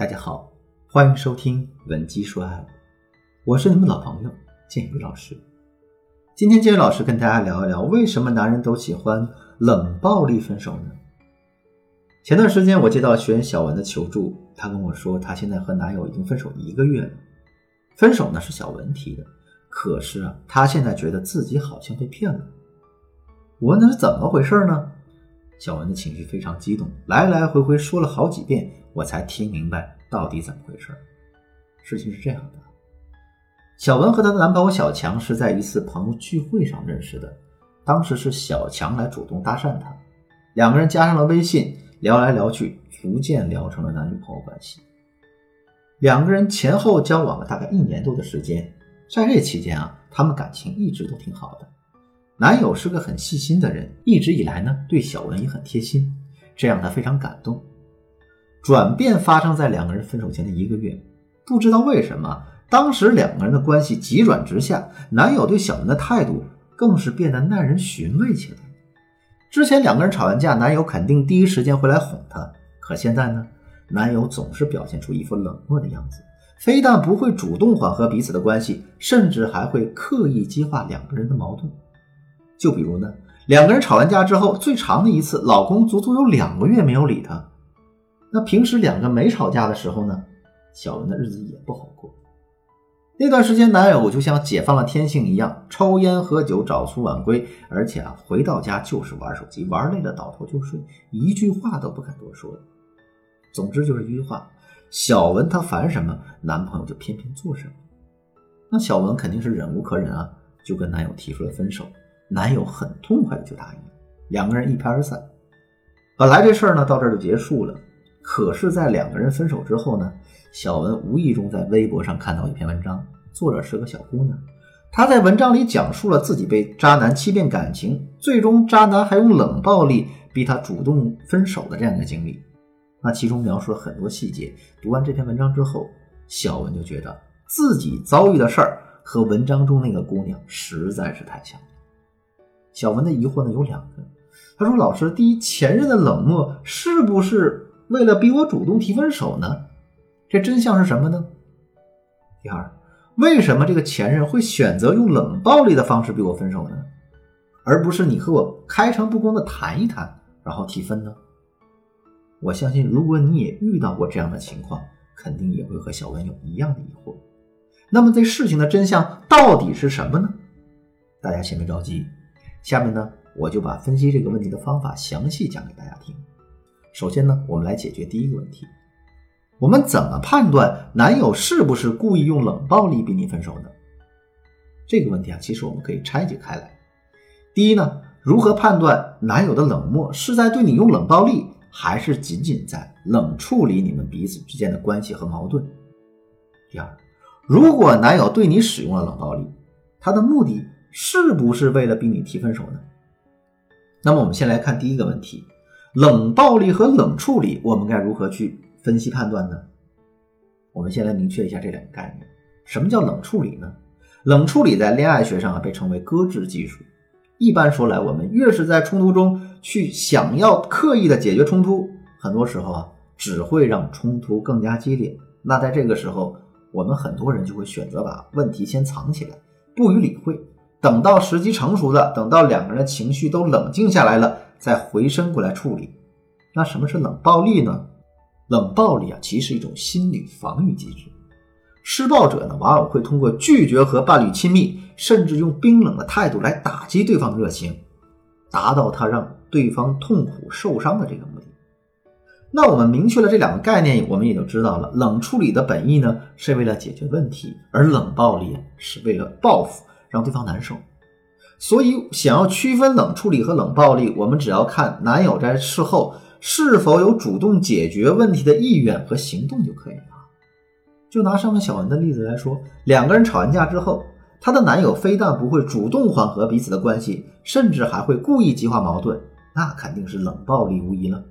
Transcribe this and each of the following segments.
大家好，欢迎收听文姬说爱，我是你们老朋友建宇老师。今天建宇老师跟大家聊一聊，为什么男人都喜欢冷暴力分手呢？前段时间我接到学员小文的求助，她跟我说，她现在和男友已经分手一个月了。分手呢是小文提的，可是啊，她现在觉得自己好像被骗了。我问她是怎么回事呢？小文的情绪非常激动，来来回回说了好几遍，我才听明白到底怎么回事。事情是这样的：小文和她的男朋友小强是在一次朋友聚会上认识的，当时是小强来主动搭讪她，两个人加上了微信，聊来聊去，逐渐聊成了男女朋友关系。两个人前后交往了大概一年多的时间，在这期间啊，他们感情一直都挺好的。男友是个很细心的人，一直以来呢对小文也很贴心，这让她非常感动。转变发生在两个人分手前的一个月，不知道为什么，当时两个人的关系急转直下，男友对小文的态度更是变得耐人寻味起来。之前两个人吵完架，男友肯定第一时间会来哄她，可现在呢，男友总是表现出一副冷漠的样子，非但不会主动缓和彼此的关系，甚至还会刻意激化两个人的矛盾。就比如呢，两个人吵完架之后，最长的一次，老公足足有两个月没有理她。那平时两个没吵架的时候呢，小文的日子也不好过。那段时间，男友就像解放了天性一样，抽烟喝酒，早出晚归，而且啊，回到家就是玩手机，玩累了倒头就睡，一句话都不肯多说。总之就是一句话：小文她烦什么，男朋友就偏偏做什么。那小文肯定是忍无可忍啊，就跟男友提出了分手。男友很痛快的就答应了，两个人一拍而散。本来这事儿呢到这儿就结束了，可是，在两个人分手之后呢，小文无意中在微博上看到一篇文章，作者是个小姑娘，她在文章里讲述了自己被渣男欺骗感情，最终渣男还用冷暴力逼她主动分手的这样一个经历。那其中描述了很多细节。读完这篇文章之后，小文就觉得自己遭遇的事儿和文章中那个姑娘实在是太像。小文的疑惑呢有两个，他说：“老师，第一，前任的冷漠是不是为了逼我主动提分手呢？这真相是什么呢？第二，为什么这个前任会选择用冷暴力的方式逼我分手呢？而不是你和我开诚布公的谈一谈，然后提分呢？我相信，如果你也遇到过这样的情况，肯定也会和小文有一样的疑惑。那么，这事情的真相到底是什么呢？大家先别着急。”下面呢，我就把分析这个问题的方法详细讲给大家听。首先呢，我们来解决第一个问题：我们怎么判断男友是不是故意用冷暴力逼你分手呢？这个问题啊，其实我们可以拆解开来。第一呢，如何判断男友的冷漠是在对你用冷暴力，还是仅仅在冷处理你们彼此之间的关系和矛盾？第二，如果男友对你使用了冷暴力，他的目的？是不是为了逼你提分手呢？那么我们先来看第一个问题：冷暴力和冷处理，我们该如何去分析判断呢？我们先来明确一下这两个概念。什么叫冷处理呢？冷处理在恋爱学上啊被称为搁置技术。一般说来，我们越是在冲突中去想要刻意的解决冲突，很多时候啊只会让冲突更加激烈。那在这个时候，我们很多人就会选择把问题先藏起来，不予理会。等到时机成熟了，等到两个人的情绪都冷静下来了，再回身过来处理。那什么是冷暴力呢？冷暴力啊，其实是一种心理防御机制。施暴者呢，往往会通过拒绝和伴侣亲密，甚至用冰冷的态度来打击对方的热情，达到他让对方痛苦受伤的这个目的。那我们明确了这两个概念，我们也就知道了，冷处理的本意呢，是为了解决问题，而冷暴力是为了报复。让对方难受，所以想要区分冷处理和冷暴力，我们只要看男友在事后是否有主动解决问题的意愿和行动就可以了。就拿上面小文的例子来说，两个人吵完架之后，她的男友非但不会主动缓和彼此的关系，甚至还会故意激化矛盾，那肯定是冷暴力无疑了。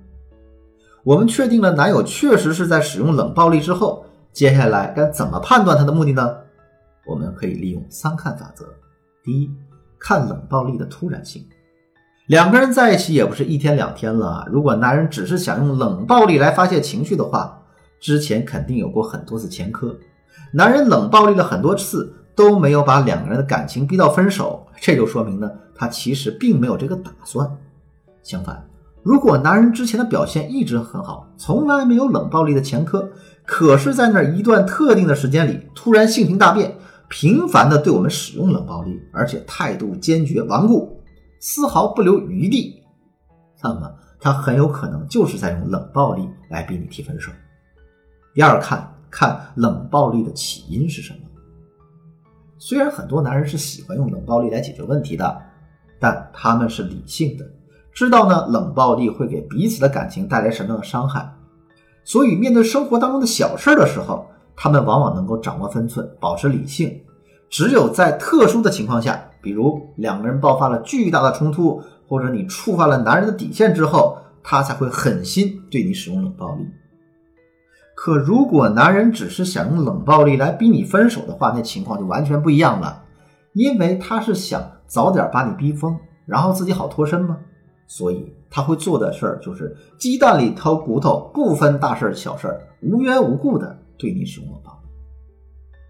我们确定了男友确实是在使用冷暴力之后，接下来该怎么判断他的目的呢？我们可以利用三看法则：第一，看冷暴力的突然性。两个人在一起也不是一天两天了，如果男人只是想用冷暴力来发泄情绪的话，之前肯定有过很多次前科，男人冷暴力了很多次都没有把两个人的感情逼到分手，这就说明呢，他其实并没有这个打算。相反，如果男人之前的表现一直很好，从来没有冷暴力的前科，可是在那一段特定的时间里突然性情大变，频繁的对我们使用冷暴力，而且态度坚决顽固，丝毫不留余地，那么他很有可能就是在用冷暴力来逼你提分手。第二，看看冷暴力的起因是什么。虽然很多男人是喜欢用冷暴力来解决问题的，但他们是理性的，知道呢冷暴力会给彼此的感情带来什么样的伤害，所以面对生活当中的小事的时候，他们往往能够掌握分寸，保持理性。只有在特殊的情况下，比如两个人爆发了巨大的冲突，或者你触犯了男人的底线之后，他才会狠心对你使用冷暴力。可如果男人只是想用冷暴力来逼你分手的话，那情况就完全不一样了，因为他是想早点把你逼疯，然后自己好脱身吗？所以他会做的事儿就是鸡蛋里挑骨头，不分大事小事，无缘无故的对你使用冷暴力。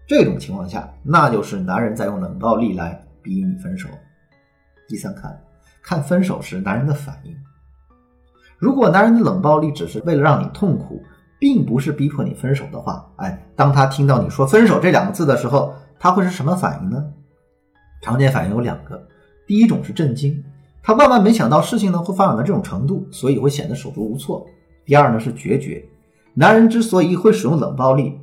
这种情况下，那就是男人在用冷暴力来逼你分手。第三，看看分手时男人的反应。如果男人的冷暴力只是为了让你痛苦，并不是逼迫你分手的话，哎，当他听到你说分手这两个字的时候，他会是什么反应呢？常见反应有两个，第一种是震惊，他万万没想到事情呢会发展到这种程度，所以会显得手足无措。第二呢是决绝，男人之所以会使用冷暴力，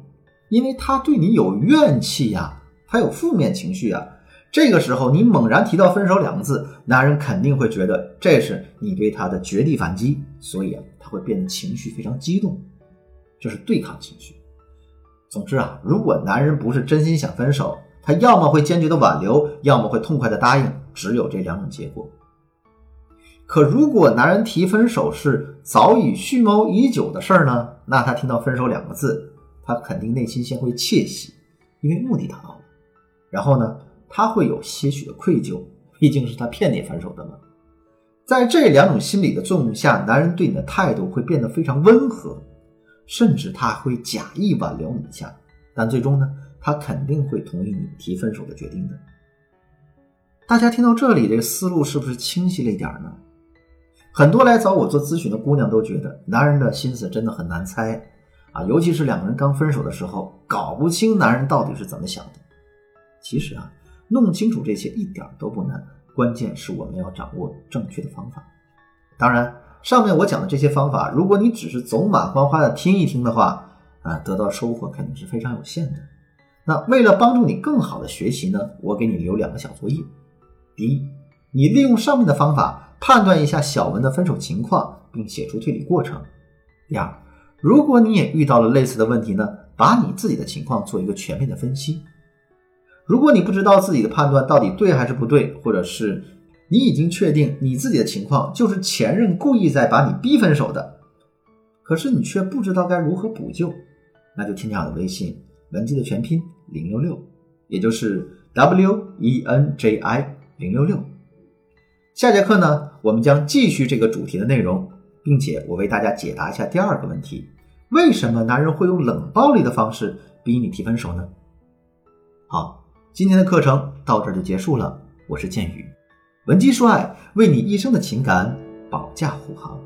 因为他对你有怨气呀，他有负面情绪啊。这个时候你猛然提到分手两个字，男人肯定会觉得这是你对他的绝地反击，所以啊，他会变得情绪非常激动。这是对抗情绪。总之啊，如果男人不是真心想分手，他要么会坚决的挽留，要么会痛快的答应，只有这两种结果。可如果男人提分手是早已蓄谋已久的事儿呢？那他听到分手两个字，他肯定内心先会窃喜，因为目的达到了。然后呢，他会有些许的愧疚，毕竟是他骗你分手的嘛。在这两种心理的作用下，男人对你的态度会变得非常温和。甚至他会假意挽留你一下，但最终呢，他肯定会同意你提分手的决定的。大家听到这里，这个思路是不是清晰了一点呢？很多来找我做咨询的姑娘都觉得，男人的心思真的很难猜啊，尤其是两个人刚分手的时候，搞不清男人到底是怎么想的。其实啊，弄清楚这些一点都不难，关键是我们要掌握正确的方法。当然。上面我讲的这些方法，如果你只是走马观花的听一听的话，啊，得到收获肯定是非常有限的。那为了帮助你更好的学习呢，我给你留两个小作业。第一，你利用上面的方法判断一下小文的分手情况，并写出推理过程。第二，如果你也遇到了类似的问题呢，把你自己的情况做一个全面的分析。如果你不知道自己的判断到底对还是不对，或者是。你已经确定你自己的情况就是前任故意在把你逼分手的，可是你却不知道该如何补救，那就添加我的微信文姬的全拼零六六，也就是 W E N J I 零六六。下节课呢，我们将继续这个主题的内容，并且我为大家解答一下第二个问题：为什么男人会用冷暴力的方式逼你提分手呢？好，今天的课程到这就结束了，我是剑宇。闻鸡说爱，为你一生的情感保驾护航。